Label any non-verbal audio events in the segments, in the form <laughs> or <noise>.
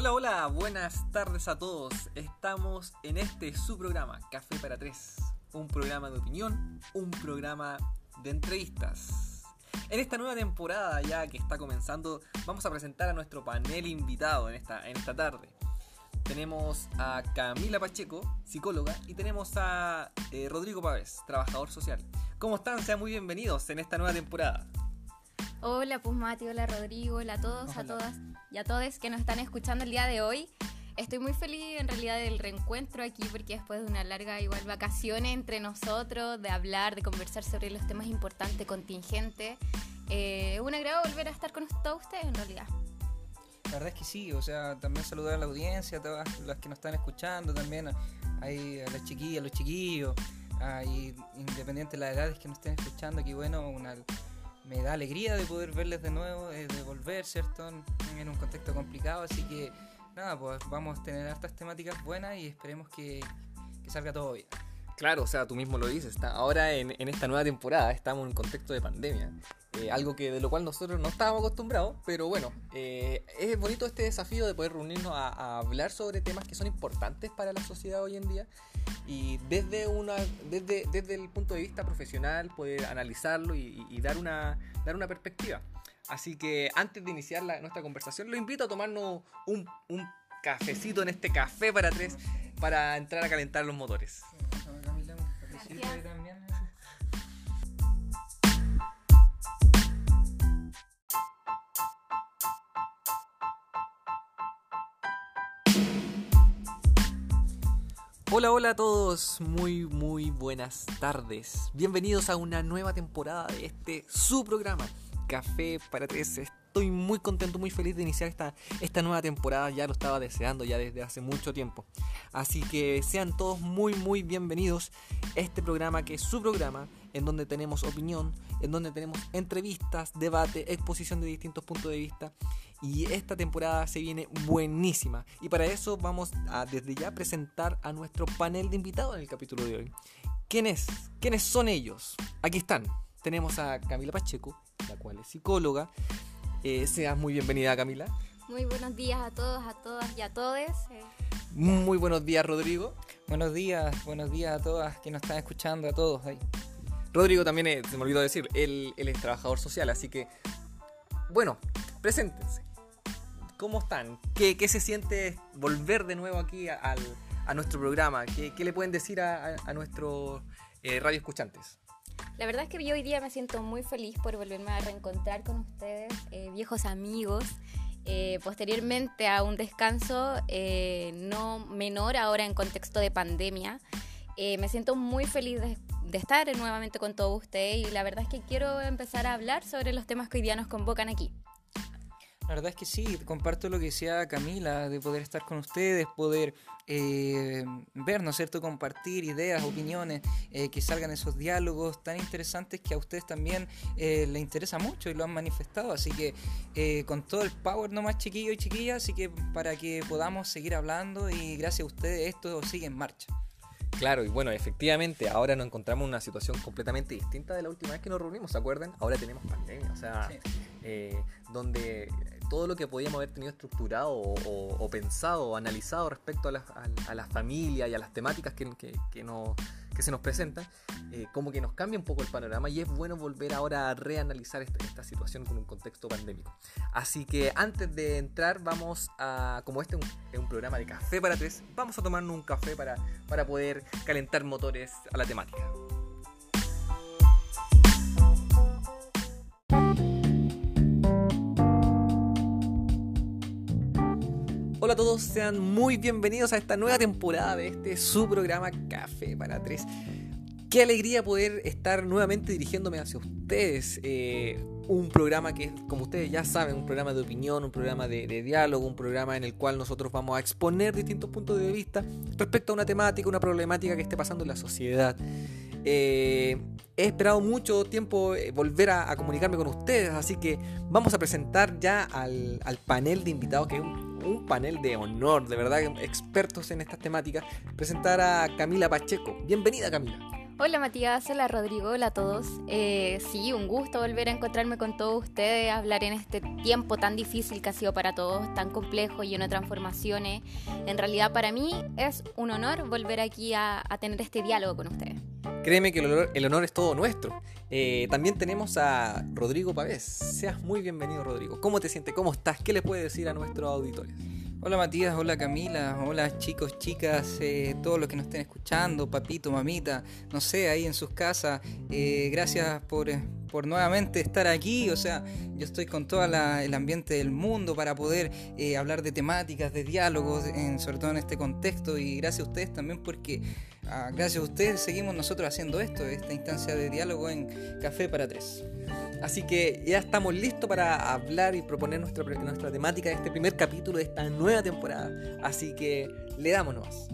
Hola, hola, buenas tardes a todos. Estamos en este su programa, Café para Tres. Un programa de opinión, un programa de entrevistas. En esta nueva temporada ya que está comenzando, vamos a presentar a nuestro panel invitado en esta, en esta tarde. Tenemos a Camila Pacheco, psicóloga, y tenemos a eh, Rodrigo Pávez, trabajador social. ¿Cómo están? Sean muy bienvenidos en esta nueva temporada. Hola, pues Mati, hola Rodrigo, hola a todos, a todas y a todos que nos están escuchando el día de hoy. Estoy muy feliz en realidad del reencuentro aquí porque después de una larga igual vacaciones entre nosotros, de hablar, de conversar sobre los temas importantes, contingentes, eh, es un agrado volver a estar con todos ustedes en realidad. La verdad es que sí, o sea, también saludar a la audiencia, a todas las que nos están escuchando, también a, a las chiquillas, a los chiquillos, y independiente de las edades que nos estén escuchando, aquí bueno, una me da alegría de poder verles de nuevo, eh, de volver, ¿cierto? En un contexto complicado, así que nada, pues vamos a tener hartas temáticas buenas y esperemos que, salga todo bien. Claro, o sea, tú mismo lo dices, está, ahora en, esta nueva temporada estamos en un contexto de pandemia. Eh, algo que de lo cual nosotros no estábamos acostumbrados, pero bueno, eh, es bonito este desafío de poder reunirnos a, hablar sobre temas que son importantes para la sociedad hoy en día y desde el punto de vista profesional poder analizarlo y, dar una dar una perspectiva. Así que antes de iniciar nuestra conversación, lo invito a tomarnos un, un cafecito en este café para tres para entrar a calentar los motores. Hola, hola a todos, muy, muy buenas tardes. Bienvenidos a una nueva temporada de este su programa, Café para Tres. Estoy muy contento, muy feliz de iniciar esta, esta nueva temporada, ya lo estaba deseando ya desde hace mucho tiempo. Así que sean todos muy, muy bienvenidos este programa que es su programa, en donde tenemos opinión, en donde tenemos entrevistas, debate, exposición de distintos puntos de vista y esta temporada se viene buenísima. Y para eso vamos a desde ya presentar a nuestro panel de invitados en el capítulo de hoy. ¿Quiénes? ¿Quiénes son ellos? Aquí están. Tenemos a Camila Pacheco, la cual es psicóloga. Eh, seas muy bienvenida, Camila. Muy buenos días a todos, a todas y a todos. Eh. Muy buenos días, Rodrigo. Buenos días, buenos días a todas que nos están escuchando, a todos ahí. Rodrigo también, se me olvidó decir, él, él es trabajador social, así que, bueno, preséntense. ¿Cómo están? ¿Qué, se siente volver de nuevo aquí a, nuestro programa? ¿Qué, le pueden decir a, nuestros eh, radio escuchantes? La verdad es que yo hoy día me siento muy feliz por volverme a reencontrar con ustedes, eh, viejos amigos. Eh, posteriormente a un descanso no menor ahora en contexto de pandemia. me siento muy feliz de, de, estar nuevamente con todos ustedes y la verdad es que quiero empezar a hablar sobre los temas que hoy día nos convocan aquí. La verdad es que sí, comparto lo que decía Camila, de poder estar con ustedes, poder eh, ver, ¿no es cierto?, compartir ideas, opiniones, eh, que salgan esos diálogos tan interesantes que a ustedes también eh, les interesa mucho y lo han manifestado. Así que eh, con todo el power nomás, chiquillos y chiquillas, así que para que podamos seguir hablando y gracias a ustedes esto sigue en marcha. Claro, y bueno, efectivamente, ahora nos encontramos en una situación completamente distinta de la última vez que nos reunimos, ¿se acuerdan? Ahora tenemos pandemia, o sea, donde todo lo que podíamos haber tenido estructurado o, pensado o analizado respecto a la, a, familia y a las temáticas que, se nos presentan, eh, como que nos cambia un poco el panorama y es bueno volver ahora a reanalizar esta, situación con un contexto pandémico. Así que antes de entrar vamos a, como este es un, programa de café para tres, vamos a tomarnos un café para, para poder calentar motores a la temática. Hola a todos, sean muy bienvenidos a esta nueva temporada de este su programa Café para Tres. Qué alegría poder estar nuevamente dirigiéndome hacia ustedes. Eh, un programa que, como ustedes ya saben, un programa de opinión, un programa de, diálogo, un programa en el cual nosotros vamos a exponer distintos puntos de vista respecto a una temática, una problemática que esté pasando en la sociedad. Eh, he esperado mucho tiempo eh, volver a, comunicarme con ustedes, así que vamos a presentar ya al, al panel de invitados, que es un un panel de honor, de verdad, expertos en estas temáticas, presentar a Camila Pacheco. Bienvenida Camila. Hola Matías, hola Rodrigo, hola a todos. Eh, sí, un gusto volver a encontrarme con todos ustedes, hablar en este tiempo tan difícil que ha sido para todos, tan complejo, lleno de transformaciones. En realidad para mí es un honor volver aquí a, tener este diálogo con ustedes. Créeme que el honor, es todo nuestro. Eh, también tenemos a Rodrigo Pavés. Seas muy bienvenido Rodrigo. ¿Cómo te sientes? ¿Cómo estás? ¿Qué le puedes decir a nuestros auditores? Hola Matías, hola Camila, hola chicos, chicas, eh, todos los que nos estén escuchando, papito, mamita, no sé, ahí en sus casas. Eh, gracias por, eh, por, nuevamente estar aquí. O sea, yo estoy con todo el ambiente del mundo para poder hablar de temáticas, de diálogos, en, sobre todo en este contexto. Y gracias a ustedes también porque ah, gracias a ustedes seguimos nosotros haciendo esto, esta instancia de diálogo en Café para Tres. Así que ya estamos listos para hablar y proponer nuestra, nuestra temática de este primer capítulo de esta nueva temporada. Así que le damos nomás.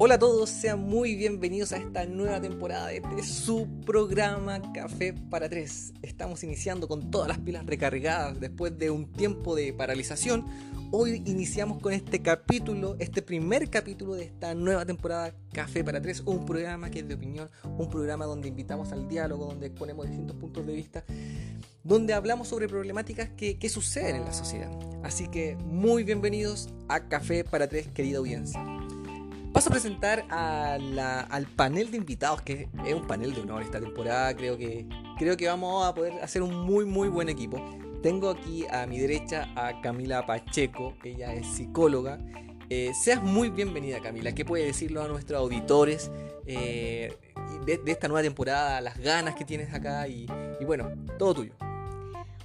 Hola a todos, sean muy bienvenidos a esta nueva temporada de este su programa Café para Tres. Estamos iniciando con todas las pilas recargadas después de un tiempo de paralización. Hoy iniciamos con este capítulo, este primer capítulo de esta nueva temporada Café para Tres, un programa que es de opinión, un programa donde invitamos al diálogo, donde exponemos distintos puntos de vista, donde hablamos sobre problemáticas que, que suceden en la sociedad. Así que muy bienvenidos a Café para Tres, querida audiencia. Paso a presentar al panel de invitados, que es un panel de honor esta temporada. Creo que, creo que vamos a poder hacer un muy, muy buen equipo. Tengo aquí a mi derecha a Camila Pacheco, ella es psicóloga. Eh, seas muy bienvenida Camila, ¿qué puede decirlo a nuestros auditores eh, de, esta nueva temporada, las ganas que tienes acá y bueno, todo tuyo?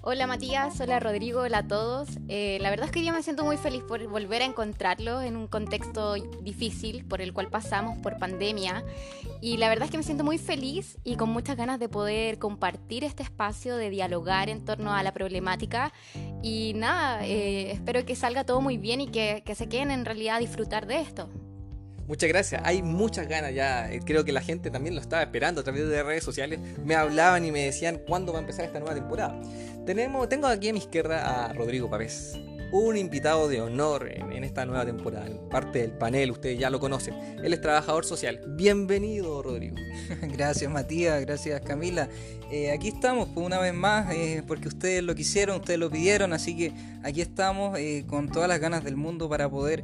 Hola Matías, hola Rodrigo, hola a todos. Eh, la verdad es que yo me siento muy feliz por volver a encontrarlo en un contexto difícil por el cual pasamos por pandemia. Y la verdad es que me siento muy feliz y con muchas ganas de poder compartir este espacio, de dialogar en torno a la problemática. Y nada, eh, espero que salga todo muy bien y que, que se queden en realidad a disfrutar de esto. Muchas gracias. Hay muchas ganas ya. Eh, creo que la gente también lo estaba esperando a través de redes sociales. Me hablaban y me decían cuándo va a empezar esta nueva temporada. Tenemos, tengo aquí a mi izquierda a Rodrigo Pavés un invitado de honor en, esta nueva temporada, parte del panel, ustedes ya lo conocen. Él es trabajador social. Bienvenido, Rodrigo. <laughs> Gracias, Matías, gracias, Camila. Eh, aquí estamos, pues, una vez más, eh, porque ustedes lo quisieron, ustedes lo pidieron, así que aquí estamos eh, con todas las ganas del mundo para poder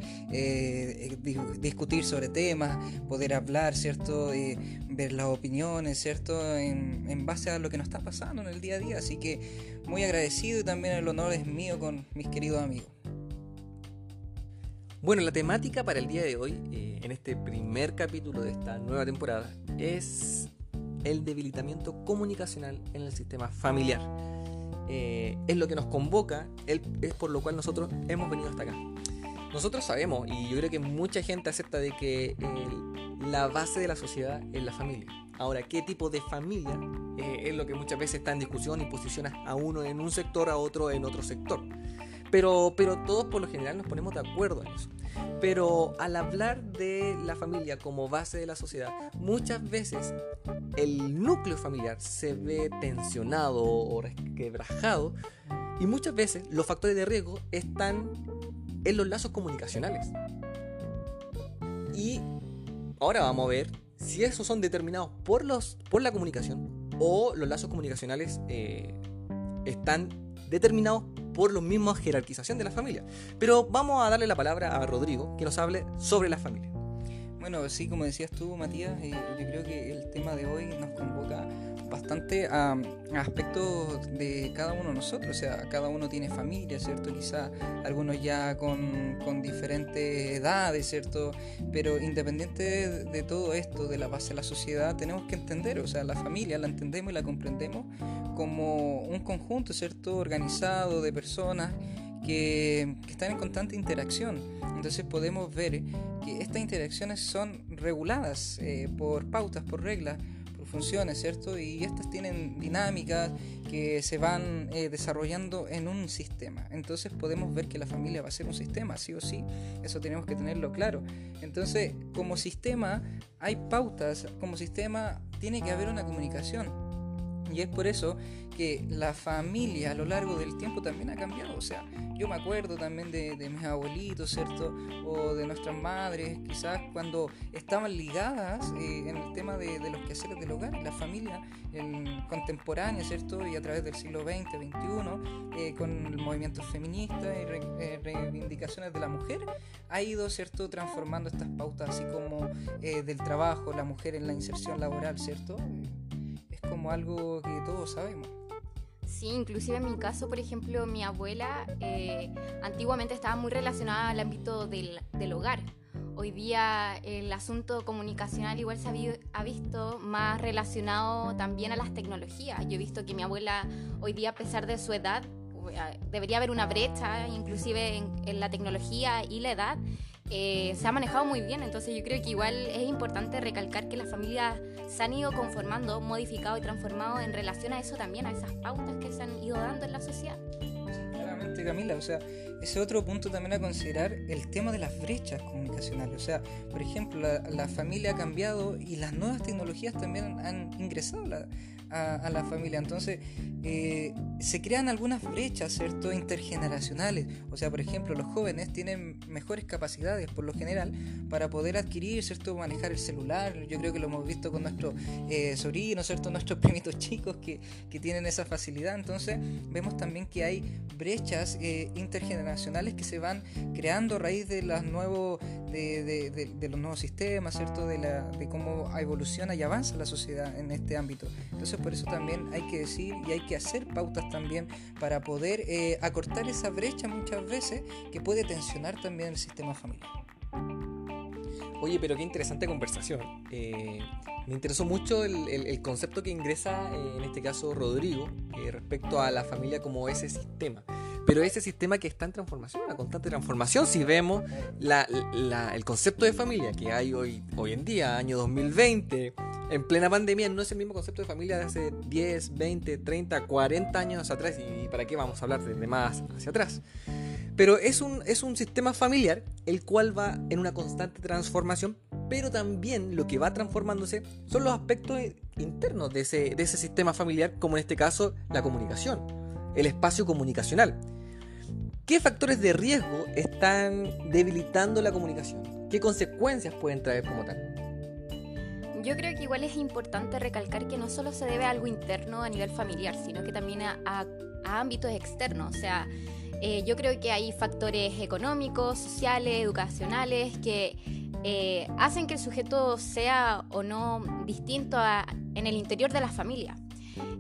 discutir sobre temas, poder hablar, ¿cierto? ver las opiniones, ¿cierto? En, base a lo que nos está pasando en el día a día. Así que muy agradecido y también el honor es mío con mis queridos amigos. Bueno, la temática para el día de hoy, en este primer capítulo de esta nueva temporada, es el debilitamiento comunicacional en el sistema familiar. Eh, es lo que nos convoca, es por lo cual nosotros hemos venido hasta acá. Nosotros sabemos, y yo creo que mucha gente acepta de que la base de la sociedad es la familia. Ahora, ¿qué tipo de familia eh, es lo que muchas veces está en discusión y posiciona a uno en un sector, a otro en otro sector? Pero, pero todos por lo general nos ponemos de acuerdo en eso. Pero al hablar de la familia como base de la sociedad, muchas veces el núcleo familiar se ve tensionado o resquebrajado y muchas veces los factores de riesgo están en los lazos comunicacionales. Y ahora vamos a ver si esos son determinados por, los, por la comunicación o los lazos comunicacionales eh, están determinados por la misma jerarquización de la familia. Pero vamos a darle la palabra a Rodrigo que nos hable sobre la familia. Bueno, sí, como decías tú, Matías, eh, yo creo que el tema de hoy nos convoca bastante a, aspectos de cada uno de nosotros, o sea, cada uno tiene familia, ¿cierto? Quizá algunos ya con, con diferentes edades, ¿cierto? Pero independiente de, todo esto, de la base de la sociedad, tenemos que entender, o sea, la familia la entendemos y la comprendemos como un conjunto, ¿cierto? Organizado de personas que, están en constante interacción. Entonces podemos ver que estas interacciones son reguladas eh, por pautas, por reglas, funciones, ¿cierto? Y estas tienen dinámicas que se van eh, desarrollando en un sistema. Entonces podemos ver que la familia va a ser un sistema, sí o sí. Eso tenemos que tenerlo claro. Entonces, como sistema hay pautas, como sistema tiene que haber una comunicación. Y es por eso que la familia a lo largo del tiempo también ha cambiado. O sea, yo me acuerdo también de, mis abuelitos, ¿cierto? O de nuestras madres, quizás cuando estaban ligadas eh, en el tema de, los quehaceres del hogar, la familia contemporánea, ¿cierto? Y a través del siglo XX, XXI, eh, con el movimiento feminista y eh, reivindicaciones de la mujer, ha ido, ¿cierto? Transformando estas pautas así como del trabajo, la mujer en la inserción laboral, ¿cierto? Como algo que todos sabemos. Sí, inclusive en mi caso, por ejemplo, mi abuela eh, antiguamente estaba muy relacionada al ámbito del, del, hogar. Hoy día el asunto comunicacional igual se ha, visto más relacionado también a las tecnologías. Yo he visto que mi abuela hoy día, a pesar de su edad, eh, debería haber una brecha, inclusive en, en la tecnología y la edad, eh, se ha manejado muy bien. Entonces yo creo que igual es importante recalcar que las familias se han ido conformando, modificado y transformado en relación a eso también, a esas pautas que se han ido dando en la sociedad. claramente Camila, o sea, ese otro punto también a considerar el tema de las brechas comunicacionales. O sea, por ejemplo, la, la familia ha cambiado y las nuevas tecnologías también han ingresado la, a, la familia. Entonces, eh, se crean algunas brechas, ¿cierto? Intergeneracionales. O sea, por ejemplo, los jóvenes tienen mejores capacidades, por lo general, para poder adquirir, ¿cierto? Manejar el celular. Yo creo que lo hemos visto con nuestros eh, sobrinos, ¿cierto? Nuestros <laughs> primitos chicos que, que, tienen esa facilidad. Entonces, vemos también que hay brechas eh, intergeneracionales que se van creando a raíz de, las nuevos, de, los nuevos sistemas, ¿cierto? De, la, de cómo evoluciona y avanza la sociedad en este ámbito. Entonces, por eso también hay que decir y hay que hacer pautas también para poder eh, acortar esa brecha muchas veces que puede tensionar también el sistema familiar. Oye, pero qué interesante conversación. Eh, me interesó mucho el, concepto que ingresa, eh, en este caso Rodrigo, respecto a la familia como ese sistema. Pero ese sistema que está en transformación, una constante transformación, si vemos el concepto de familia que hay hoy, hoy en día, año 2020, en plena pandemia no es el mismo concepto de familia de hace 10, 20, 30, 40 años atrás. ¿Y para qué vamos a hablar de más hacia atrás? Pero es un, es un sistema familiar el cual va en una constante transformación, pero también lo que va transformándose son los aspectos internos de ese, de ese sistema familiar, como en este caso la comunicación, el espacio comunicacional. ¿Qué factores de riesgo están debilitando la comunicación? ¿Qué consecuencias pueden traer como tal? Yo creo que igual es importante recalcar que no solo se debe a algo interno a nivel familiar, sino que también a, ámbitos externos. O sea, eh, yo creo que hay factores económicos, sociales, educacionales que eh, hacen que el sujeto sea o no distinto en el interior de la familia.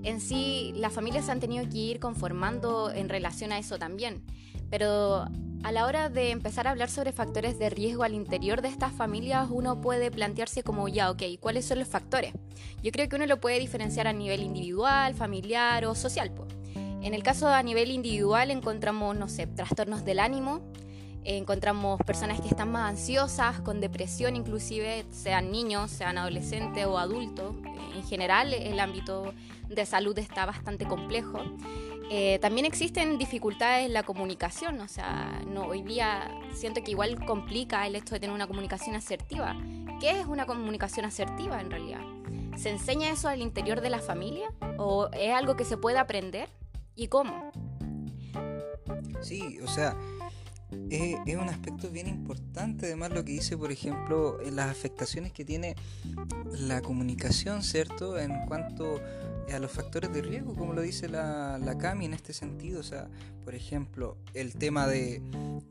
En sí, las familias se han tenido que ir conformando en relación a eso también. Pero a la hora de empezar a hablar sobre factores de riesgo al interior de estas familias, uno puede plantearse como, ya, ok, ¿cuáles son los factores? Yo creo que uno lo puede diferenciar a nivel individual, familiar o social. En el caso a nivel individual encontramos, no sé, trastornos del ánimo, encontramos personas que están más ansiosas, con depresión inclusive, sean niños, sean adolescentes o adultos. En general, el ámbito de salud está bastante complejo. Eh, también existen dificultades en la comunicación, o sea, no, hoy día siento que igual complica el hecho de tener una comunicación asertiva. ¿Qué es una comunicación asertiva en realidad? ¿Se enseña eso al interior de la familia o es algo que se puede aprender? ¿Y cómo? Sí, o sea, es, un aspecto bien importante, además lo que dice, por ejemplo, las afectaciones que tiene la comunicación, ¿cierto? En cuanto a los factores de riesgo, como lo dice la, la CAMI en este sentido. O sea, por ejemplo, el tema de,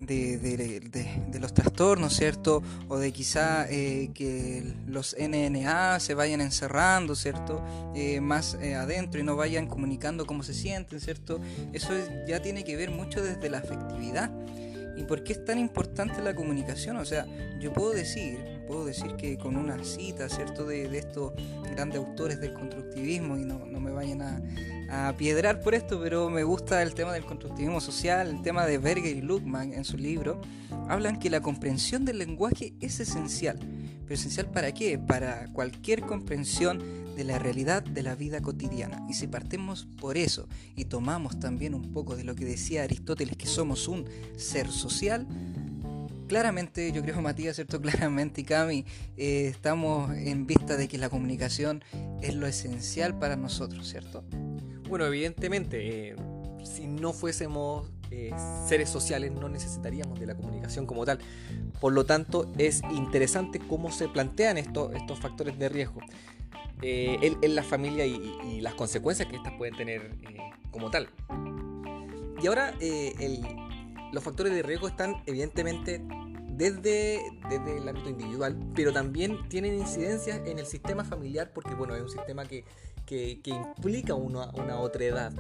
de, los trastornos, ¿cierto? O de quizá eh, que los NNA se vayan encerrando, ¿cierto? Eh, más eh, adentro y no vayan comunicando cómo se sienten, ¿cierto? Eso ya tiene que ver mucho desde la afectividad. ¿Y por qué es tan importante la comunicación? O sea, yo puedo decir, puedo decir que con una cita, ¿cierto? De, estos grandes autores del constructivismo, y no, no me vayan a, a, piedrar por esto, pero me gusta el tema del constructivismo social, el tema de Berger y Luckman en su libro, hablan que la comprensión del lenguaje es esencial. ¿Pero esencial para qué? Para cualquier comprensión de la realidad de la vida cotidiana. Y si partimos por eso y tomamos también un poco de lo que decía Aristóteles, que somos un ser social, claramente, yo creo, <laughs> Matías, ¿cierto? Claramente, Cami, eh, estamos en vista de que la comunicación es lo esencial para nosotros, ¿cierto? Bueno, evidentemente, eh, si no fuésemos eh, seres sociales, no necesitaríamos de la comunicación como tal. Por lo tanto, es interesante cómo se plantean estos, estos factores de riesgo en, la familia y, las consecuencias que estas pueden tener como tal. Y ahora, el, los factores de riesgo están evidentemente desde, desde el ámbito individual, pero también tienen incidencias en el sistema familiar porque bueno, es un sistema que, que, implica una, una otra edad.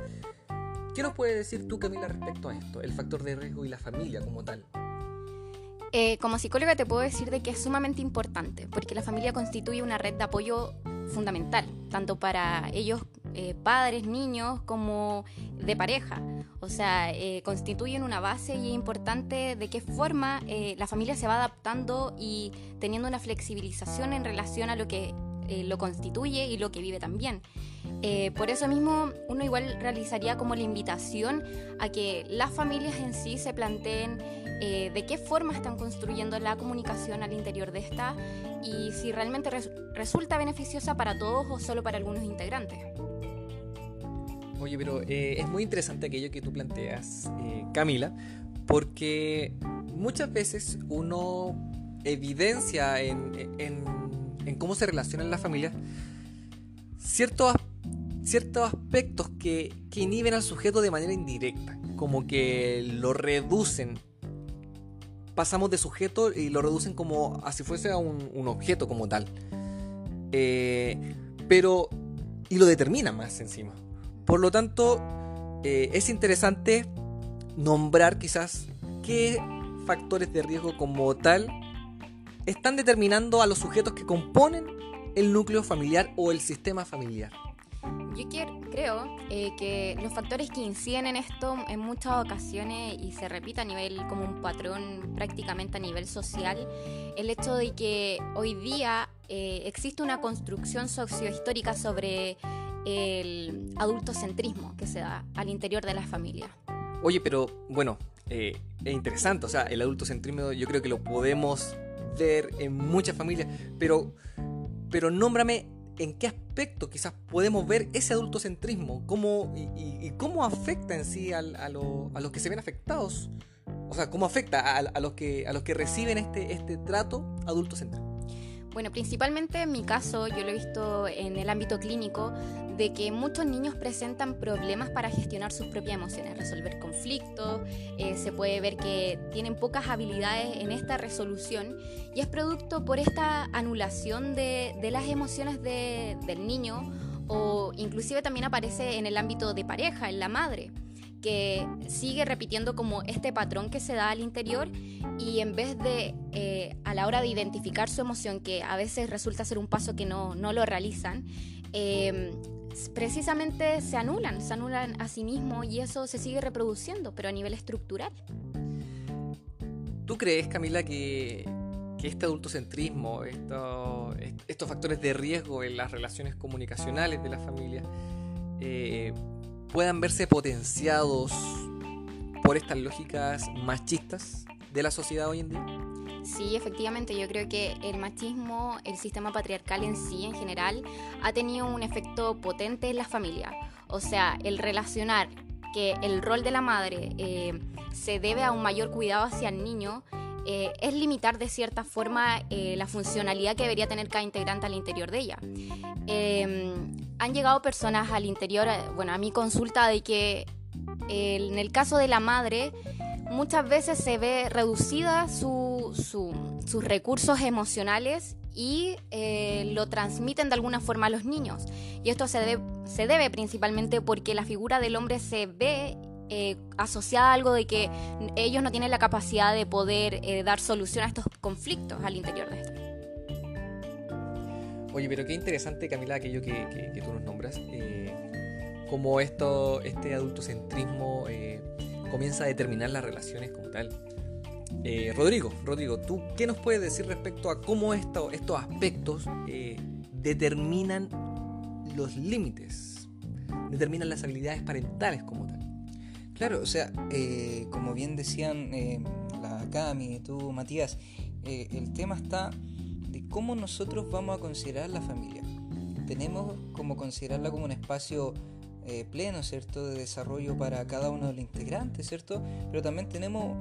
¿Qué nos puedes decir tú, Camila, respecto a esto, el factor de riesgo y la familia como tal? Eh, como psicóloga te puedo decir de que es sumamente importante, porque la familia constituye una red de apoyo fundamental, tanto para ellos eh, padres, niños, como de pareja. O sea, eh, constituyen una base y es importante de qué forma eh, la familia se va adaptando y teniendo una flexibilización en relación a lo que lo constituye y lo que vive también. por eso mismo uno igual realizaría como la invitación a que las familias en sí se planteen de qué forma están construyendo la comunicación al interior de esta y si realmente resulta beneficiosa para todos o solo para algunos integrantes. Oye, pero eh, es muy interesante aquello que tú planteas, eh, Camila, porque muchas veces uno evidencia en, cómo se relacionan las familias ciertos, ciertos aspectos que, inhiben al sujeto de manera indirecta, como que lo reducen. Pasamos de sujeto y lo reducen como si fuese a un, objeto como tal. Eh, pero. Y lo determinan más encima. Por lo tanto, eh, es interesante nombrar quizás qué factores de riesgo como tal están determinando a los sujetos que componen el núcleo familiar o el sistema familiar. Yo creo eh, que los factores que inciden en esto en muchas ocasiones y se repite a nivel como un patrón prácticamente a nivel social, el hecho de que hoy día eh, existe una construcción sociohistórica sobre el adultocentrismo que se da al interior de la familia. Oye, pero bueno, eh, es interesante, o sea, el adultocentrismo yo creo que lo podemos en muchas familias, pero, pero nómbrame en qué aspecto quizás podemos ver ese adultocentrismo cómo, y, cómo afecta en sí a, a, los que se ven afectados. O sea, cómo afecta a, a, los, que, a los que reciben este, este trato adultocéntrico. Bueno, principalmente en mi caso, yo lo he visto en el ámbito clínico, de que muchos niños presentan problemas para gestionar sus propias emociones, resolver conflictos, eh, se puede ver que tienen pocas habilidades en esta resolución y es producto por esta anulación de, las emociones del niño o inclusive también aparece en el ámbito de pareja, en la madre que sigue repitiendo como este patrón que se da al interior y en vez de eh, a la hora de identificar su emoción, que a veces resulta ser un paso que no, lo realizan, eh, precisamente se anulan, se anulan a sí mismos y eso se sigue reproduciendo, pero a nivel estructural. ¿Tú crees, Camila, que, este adultocentrismo, estos factores de riesgo en las relaciones comunicacionales de la familia, eh, puedan verse potenciados por estas lógicas machistas de la sociedad hoy en día? Sí, efectivamente, yo creo que el machismo, el sistema patriarcal en sí, en general, ha tenido un efecto potente en la familia. O sea, el relacionar que el rol de la madre eh, se debe a un mayor cuidado hacia el niño eh, es limitar de cierta forma eh, la funcionalidad que debería tener cada integrante al interior de ella. Em, han llegado personas al interior, bueno, a mi consulta de que en el caso de la madre, muchas veces se ve reducida sus recursos emocionales y eh, lo transmiten de alguna forma a los niños. Y esto se debe principalmente porque la figura del hombre se ve eh, asociada a algo de que ellos no tienen la capacidad de poder eh, dar solución a estos conflictos al interior de esto. Oye, pero qué interesante, Camila, aquello que, tú nos nombras. como esto, este adultocentrismo comienza a determinar las relaciones como tal. Eh, Rodrigo, Rodrigo, ¿tú qué nos puedes decir respecto a cómo esto, estos aspectos eh, determinan los límites, determinan las habilidades parentales como tal? Claro, o sea, eh, como bien decían Cami, tú, Matías, eh, el tema está de cómo nosotros vamos a considerar la familia. Tenemos como considerarla como un espacio eh, pleno, ¿cierto?, de desarrollo para cada uno de los integrantes, ¿cierto? Pero también tenemos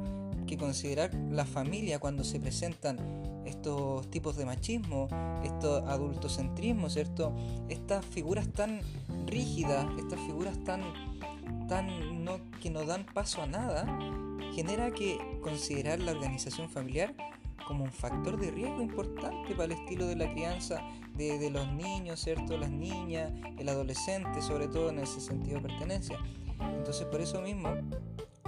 que considerar la familia cuando se presentan estos tipos de machismo, estos adultocentrismo, ¿cierto? Estas figuras tan rígidas, estas figuras tan, tan no, que no dan paso a nada, genera que considerar la organización familiar como un factor de riesgo importante para el estilo de la crianza de, de, los niños, ¿cierto? Las niñas, el adolescente, sobre todo en ese sentido de pertenencia. Entonces, por eso mismo,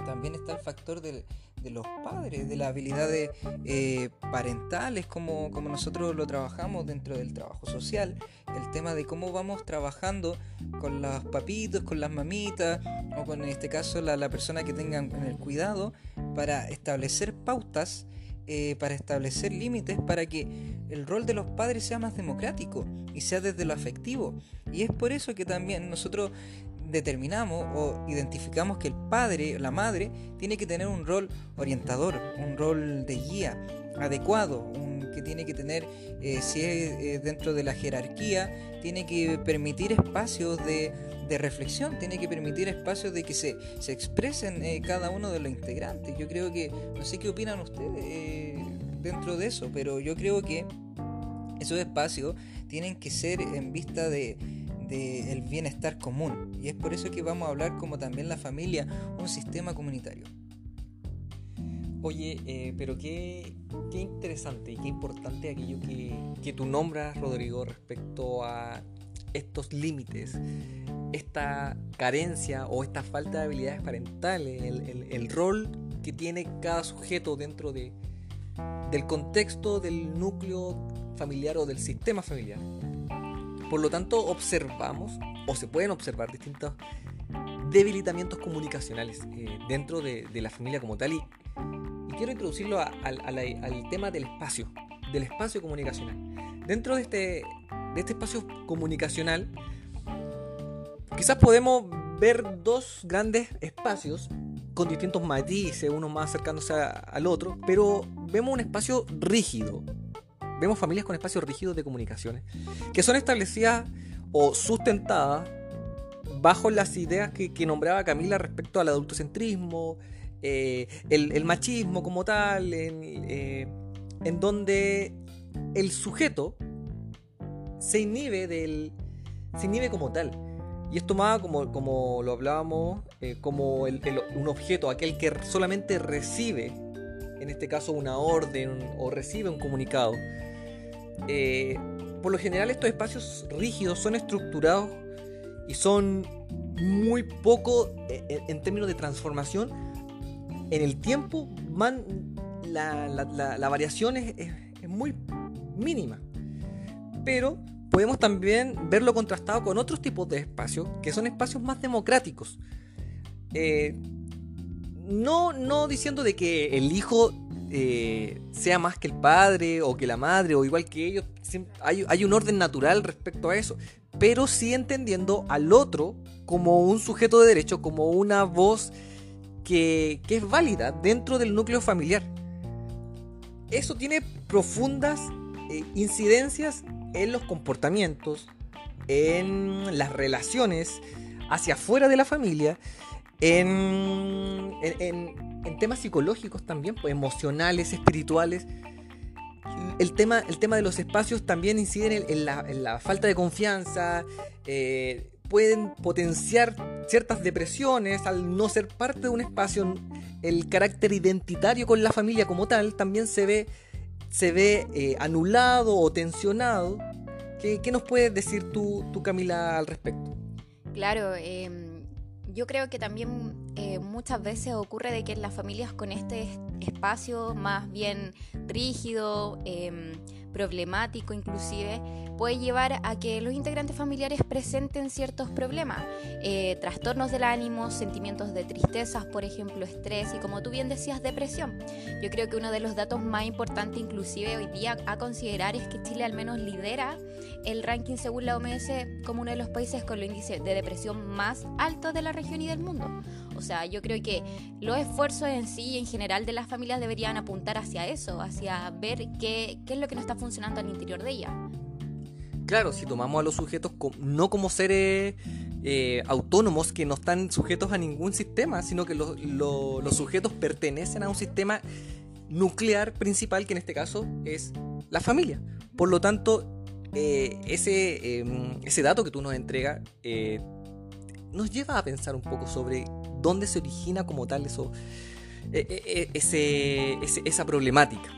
también está el factor del, de los padres, de las habilidades eh, parentales, como, como nosotros lo trabajamos dentro del trabajo social, el tema de cómo vamos trabajando con los papitos, con las mamitas, o con en este caso la, la persona que tengan el cuidado, para establecer pautas, eh, para establecer límites, para que el rol de los padres sea más democrático y sea desde lo afectivo. Y es por eso que también nosotros determinamos o identificamos que el padre, la madre, tiene que tener un rol orientador, un rol de guía adecuado, que tiene que tener, eh, si es eh, dentro de la jerarquía, tiene que permitir espacios de, de reflexión, tiene que permitir espacios de que se, se expresen eh, cada uno de los integrantes. Yo creo que, no sé qué opinan ustedes dentro de eso, pero yo creo que esos espacios tienen que ser en vista de, del bienestar común. Y es por eso que vamos a hablar como también la familia, un sistema comunitario. Oye, eh, pero qué, qué, interesante y qué importante aquello que, que tú nombras, Rodrigo, respecto a estos límites, esta carencia o esta falta de habilidades parentales, el, el, el rol que tiene cada sujeto dentro de, del contexto del núcleo familiar o del sistema familiar. Por lo tanto, observamos o se pueden observar distintos debilitamientos comunicacionales eh, dentro de, la familia como tal. Y, quiero introducirlo al tema del espacio, del espacio comunicacional. Dentro de este, de este espacio comunicacional, quizás podemos ver dos grandes espacios con distintos matices, uno más acercándose al otro, pero vemos un espacio rígido, vemos familias con espacios rígidos de comunicaciones que son establecidas o sustentadas bajo las ideas que, nombraba Camila respecto al adultocentrismo, eh, el, machismo como tal, en, eh, en, donde el sujeto se inhibe del. se inhibe como tal. Y es tomada como, como lo hablábamos, eh, como un objeto, aquel que solamente recibe, en este caso una orden o recibe un comunicado. Eh, por lo general estos espacios rígidos son estructurados y son muy poco eh, en términos de transformación. En el tiempo la, variación es muy mínima. Pero podemos también verlo contrastado con otros tipos de espacios, que son espacios más democráticos. Eh, no, no diciendo de que el hijo eh, sea más que el padre o que la madre o igual que ellos. Hay, un orden natural respecto a eso. Pero sí entendiendo al otro como un sujeto de derecho, como una voz que, es válida dentro del núcleo familiar. Eso tiene profundas eh, incidencias en los comportamientos, en las relaciones hacia afuera de la familia, en temas psicológicos también, pues, emocionales, espirituales. El tema, el tema de los espacios también incide en, la, falta de confianza, eh, pueden potenciar ciertas depresiones al no ser parte de un espacio. El carácter identitario con la familia como tal también se ve, se ve eh, anulado o tensionado. ¿Qué, ¿Qué, nos puedes decir tú, Camila, al respecto? Claro, eh yo creo que también eh, muchas veces ocurre de que las familias con este espacio más bien rígido, eh, problemático inclusive, puede llevar a que los integrantes familiares presenten ciertos problemas, eh, trastornos del ánimo, sentimientos de tristezas, por ejemplo, estrés y como tú bien decías, depresión. Yo creo que uno de los datos más importantes inclusive hoy día a considerar es que Chile al menos lidera el ranking según la OMS como uno de los países con el índice de depresión más alto de la región y del mundo. O sea, yo creo que los esfuerzos en sí, en general, de las familias deberían apuntar hacia eso, hacia ver qué, qué es lo que no está funcionando al interior de ellas. Claro, si tomamos a los sujetos no como seres eh, autónomos que no están sujetos a ningún sistema, sino que los, los sujetos pertenecen a un sistema nuclear principal, que en este caso es la familia. Por lo tanto, eh, ese, em, ese dato que tú nos entregas eh, nos lleva a pensar un poco sobre dónde se origina como tal eso, e, e, e, esa problemática.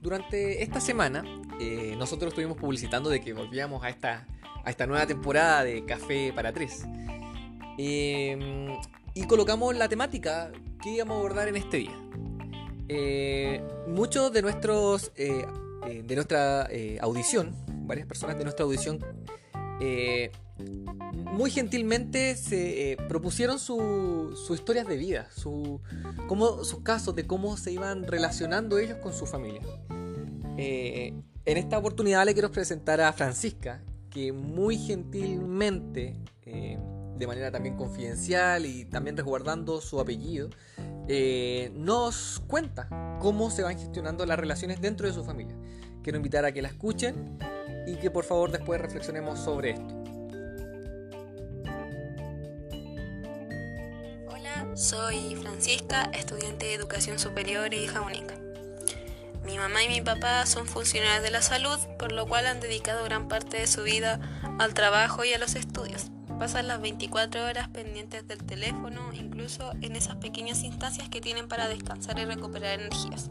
Durante esta semana eh, nosotros estuvimos publicitando de que volvíamos a esta, a esta nueva temporada de Café para Tres. Em, y colocamos la temática que íbamos a abordar en este día. muchos de nuestros eh, de nuestra eh, audición, varias personas de nuestra audición, eh, muy gentilmente se propusieron sus historias de vida, su, sus casos de cómo se iban relacionando ellos con su familia. en esta oportunidad le quiero presentar a Francisca, que muy gentilmente, de manera también confidencial y también resguardando su apellido, nos cuenta cómo se van gestionando las relaciones dentro de su familia. Quiero invitar a que la escuchen y que por favor después reflexionemos sobre esto. Soy Francisca, estudiante de educación superior y hija única. Mi mamá y mi papá son funcionarios de la salud, por lo cual han dedicado gran parte de su vida al trabajo y a los estudios. Pasan las 24 horas pendientes del teléfono, incluso en esas pequeñas instancias que tienen para descansar y recuperar energías.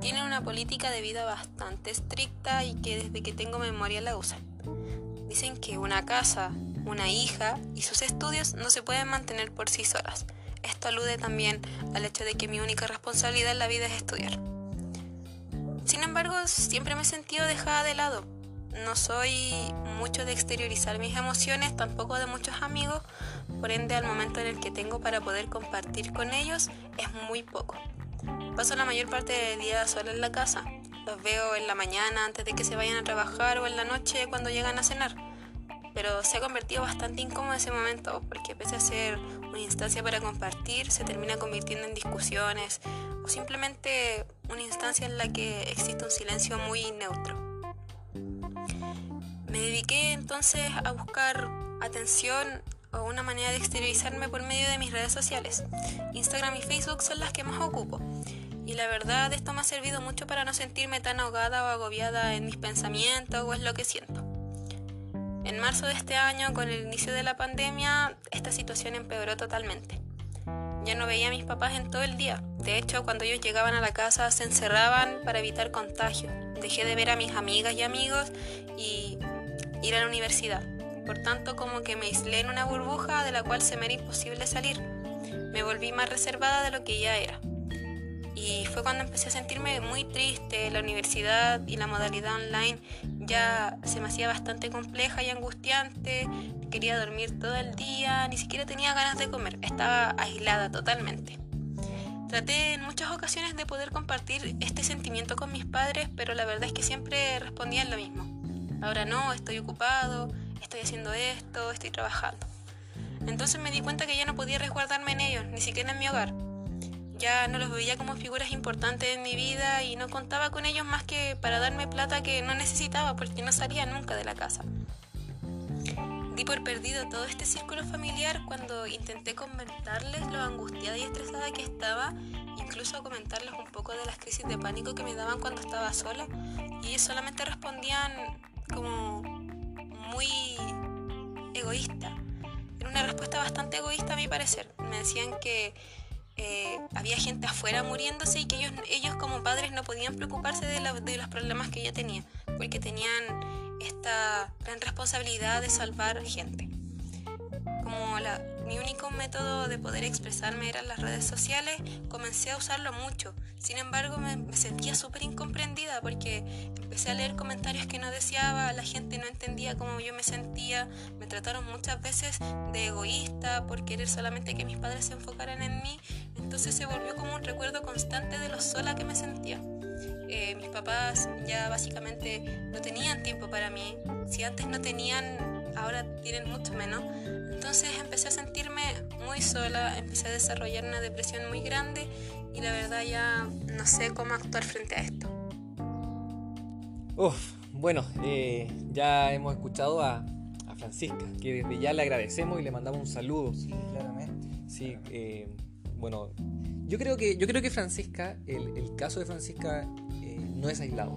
Tienen una política de vida bastante estricta y que desde que tengo memoria la usan. Dicen que una casa, una hija y sus estudios no se pueden mantener por sí solas. Esto alude también al hecho de que mi única responsabilidad en la vida es estudiar. Sin embargo, siempre me he sentido dejada de lado. No soy mucho de exteriorizar mis emociones, tampoco de muchos amigos, por ende al momento en el que tengo para poder compartir con ellos es muy poco. Paso la mayor parte del día sola en la casa. Los veo en la mañana antes de que se vayan a trabajar o en la noche cuando llegan a cenar. Pero se ha convertido bastante incómodo ese momento porque pese a ser una instancia para compartir, se termina convirtiendo en discusiones o simplemente una instancia en la que existe un silencio muy neutro. Me dediqué entonces a buscar atención o una manera de exteriorizarme por medio de mis redes sociales. Instagram y Facebook son las que más ocupo. Y la verdad esto me ha servido mucho para no sentirme tan ahogada o agobiada en mis pensamientos o en lo que siento. En marzo de este año, con el inicio de la pandemia, esta situación empeoró totalmente. Ya no veía a mis papás en todo el día. De hecho, cuando ellos llegaban a la casa se encerraban para evitar contagio. Dejé de ver a mis amigas y amigos y ir a la universidad. Por tanto, como que me aislé en una burbuja de la cual se me era imposible salir. Me volví más reservada de lo que ya era. Y fue cuando empecé a sentirme muy triste. La universidad y la modalidad online ya se me hacía bastante compleja y angustiante. Quería dormir todo el día, ni siquiera tenía ganas de comer. Estaba aislada totalmente. Traté en muchas ocasiones de poder compartir este sentimiento con mis padres, pero la verdad es que siempre respondían lo mismo. Ahora no, estoy ocupado, estoy haciendo esto, estoy trabajando. Entonces me di cuenta que ya no podía resguardarme en ellos, ni siquiera en mi hogar. Ya no los veía como figuras importantes en mi vida y no contaba con ellos más que para darme plata que no necesitaba porque no salía nunca de la casa. Di por perdido todo este círculo familiar cuando intenté comentarles lo angustiada y estresada que estaba, incluso comentarles un poco de las crisis de pánico que me daban cuando estaba sola, y solamente respondían como muy egoísta. Era una respuesta bastante egoísta a mi parecer. Me decían que eh, había gente afuera muriéndose y que ellos, ellos como padres no podían preocuparse de, de los problemas que yo tenía, porque tenían esta gran responsabilidad de salvar gente. Como la, mi único método de poder expresarme eran las redes sociales, comencé a usarlo mucho. Sin embargo, me, sentía súper incomprendida porque empecé a leer comentarios que no deseaba, la gente no entendía cómo yo me sentía, me trataron muchas veces de egoísta por querer solamente que mis padres se enfocaran en mí, entonces se volvió como un recuerdo constante de lo sola que me sentía. Eh, mis papás ya básicamente no tenían tiempo para mí, si antes no tenían ahora tienen mucho menos. Entonces empecé a sentirme muy sola, empecé a desarrollar una depresión muy grande y la verdad ya no sé cómo actuar frente a esto. Uf, bueno, eh, ya hemos escuchado a, a, Francisca, que desde ya le agradecemos y le mandamos un saludo. Sí, claramente. Sí, eh, bueno, yo creo que, yo creo que Francisca, el, el caso de Francisca eh, no es aislado.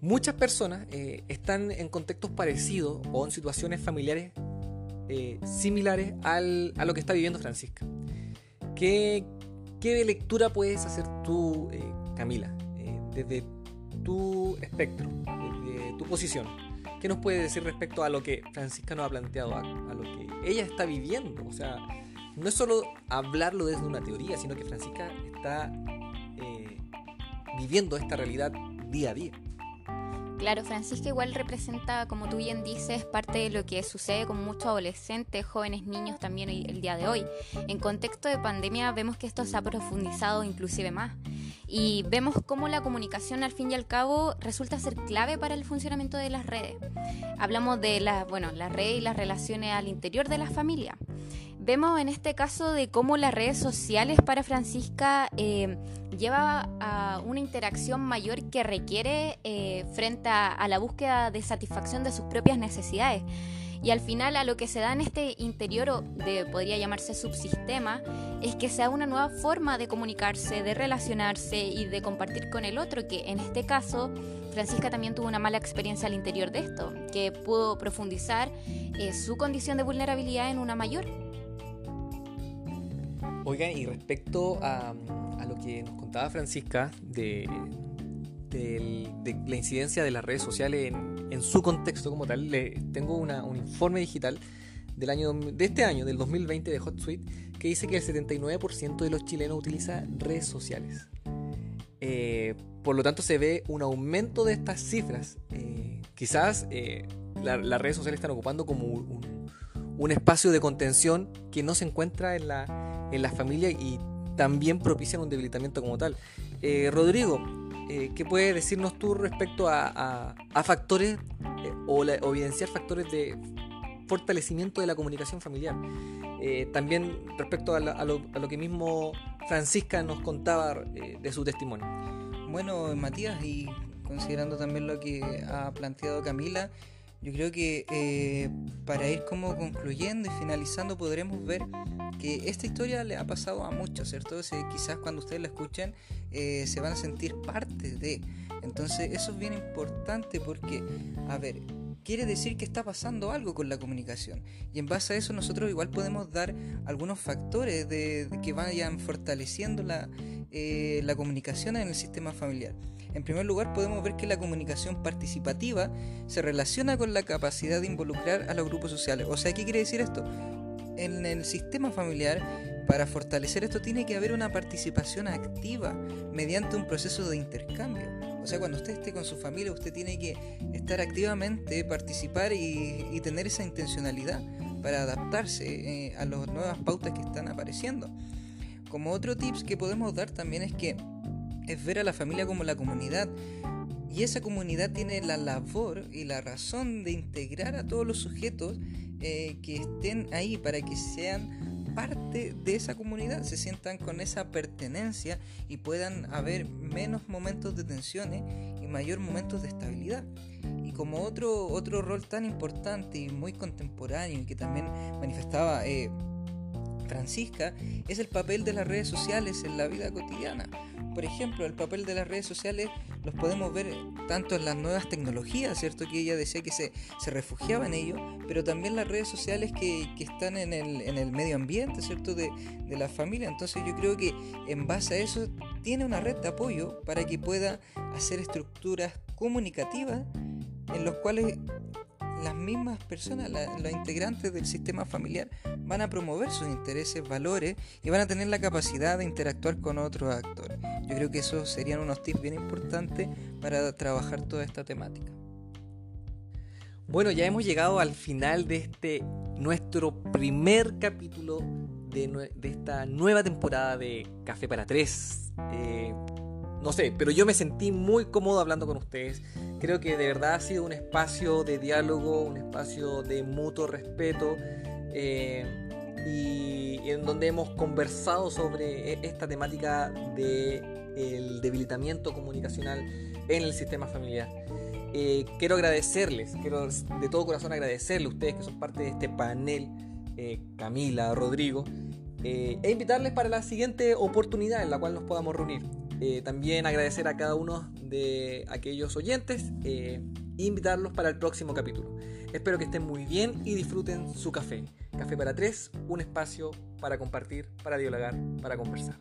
Muchas personas están en contextos parecidos o en situaciones familiares similares al, a lo que está viviendo Francisca. ¿Qué, qué lectura puedes hacer tú, Camila, desde tu espectro, de, tu posición. ¿Qué nos puede decir respecto a lo que Francisca nos ha planteado, a, lo que ella está viviendo? O sea, no es solo hablarlo desde una teoría, sino que Francisca está eh, viviendo esta realidad día a día. Claro, Francisca igual representa, como tú bien dices, parte de lo que sucede con muchos adolescentes, jóvenes, niños también el día de hoy. En contexto de pandemia vemos que esto se ha profundizado inclusive más y vemos cómo la comunicación al fin y al cabo resulta ser clave para el funcionamiento de las redes. Hablamos de la, bueno, las redes y las relaciones al interior de la familia. Vemos en este caso de cómo las redes sociales para Francisca eh, lleva a una interacción mayor que requiere eh, frente a, la búsqueda de satisfacción de sus propias necesidades. Y al final a lo que se da en este interior, de, podría llamarse subsistema, es que sea una nueva forma de comunicarse, de relacionarse y de compartir con el otro, que en este caso Francisca también tuvo una mala experiencia al interior de esto, que pudo profundizar eh, su condición de vulnerabilidad en una mayor. Oigan, y respecto a, lo que nos contaba Francisca de, la incidencia de las redes sociales en, su contexto como tal, le tengo un informe digital del año, de este año, del 2020 de HotSuite, que dice que el 79% de los chilenos utiliza redes sociales. Eh, por lo tanto, se ve un aumento de estas cifras. Eh, quizás eh, las redes sociales están ocupando como un espacio de contención que no se encuentra en la, en la familia y también propician un debilitamiento como tal. Eh, Rodrigo, eh, ¿qué puedes decirnos tú respecto a, factores eh, o, evidenciar factores de fortalecimiento de la comunicación familiar? también respecto a, lo, que mismo Francisca nos contaba de su testimonio. Bueno, Matías, y considerando también lo que ha planteado Camila, yo creo que eh, para ir como concluyendo y finalizando podremos ver que esta historia le ha pasado a muchos, ¿cierto? quizás cuando ustedes la escuchen eh, se van a sentir parte de. Entonces eso es bien importante porque, a ver, quiere decir que está pasando algo con la comunicación. Y en base a eso nosotros igual podemos dar algunos factores de, que vayan fortaleciendo la, eh, la comunicación en el sistema familiar. En primer lugar, podemos ver que la comunicación participativa se relaciona con la capacidad de involucrar a los grupos sociales. O sea, ¿qué quiere decir esto? En el sistema familiar, para fortalecer esto, tiene que haber una participación activa mediante un proceso de intercambio. O sea, cuando usted esté con su familia, usted tiene que estar activamente, participar y, tener esa intencionalidad para adaptarse eh, a las nuevas pautas que están apareciendo. Como otro tips que podemos dar también es que es ver a la familia como la comunidad. Y esa comunidad tiene la labor y la razón de integrar a todos los sujetos eh, que estén ahí para que sean parte de esa comunidad, se sientan con esa pertenencia y puedan haber menos momentos de tensiones y mayor momentos de estabilidad. Y como otro, otro rol tan importante y muy contemporáneo y que también manifestaba eh, Francisca, es el papel de las redes sociales en la vida cotidiana por ejemplo, el papel de las redes sociales los podemos ver tanto en las nuevas tecnologías, ¿cierto? Que ella decía que se, refugiaba en ello, pero también las redes sociales que, están en el, medio ambiente, ¿cierto? De, de, la familia. Entonces yo creo que en base a eso tiene una red de apoyo para que pueda hacer estructuras comunicativas en los cuales las mismas personas, los integrantes del sistema familiar, van a promover sus intereses, valores y van a tener la capacidad de interactuar con otros actores. Yo creo que esos serían unos tips bien importantes para trabajar toda esta temática. Bueno, ya hemos llegado al final de este nuestro primer capítulo de, esta nueva temporada de Café para Tres. Eh, no sé, pero yo me sentí muy cómodo hablando con ustedes. Creo que de verdad ha sido un espacio de diálogo, un espacio de mutuo respeto. Eh, y en donde hemos conversado sobre e, esta temática del el debilitamiento comunicacional en el sistema familiar. Eh, quiero agradecerles, quiero de todo corazón agradecerles a ustedes que son parte de este panel, eh, Camila, Rodrigo, eh, e invitarles para la siguiente oportunidad en la cual nos podamos reunir. También agradecer a cada uno de aquellos oyentes e invitarlos para el próximo capítulo. Espero que estén muy bien y disfruten su café. Café para tres, un espacio para compartir, para dialogar, para conversar.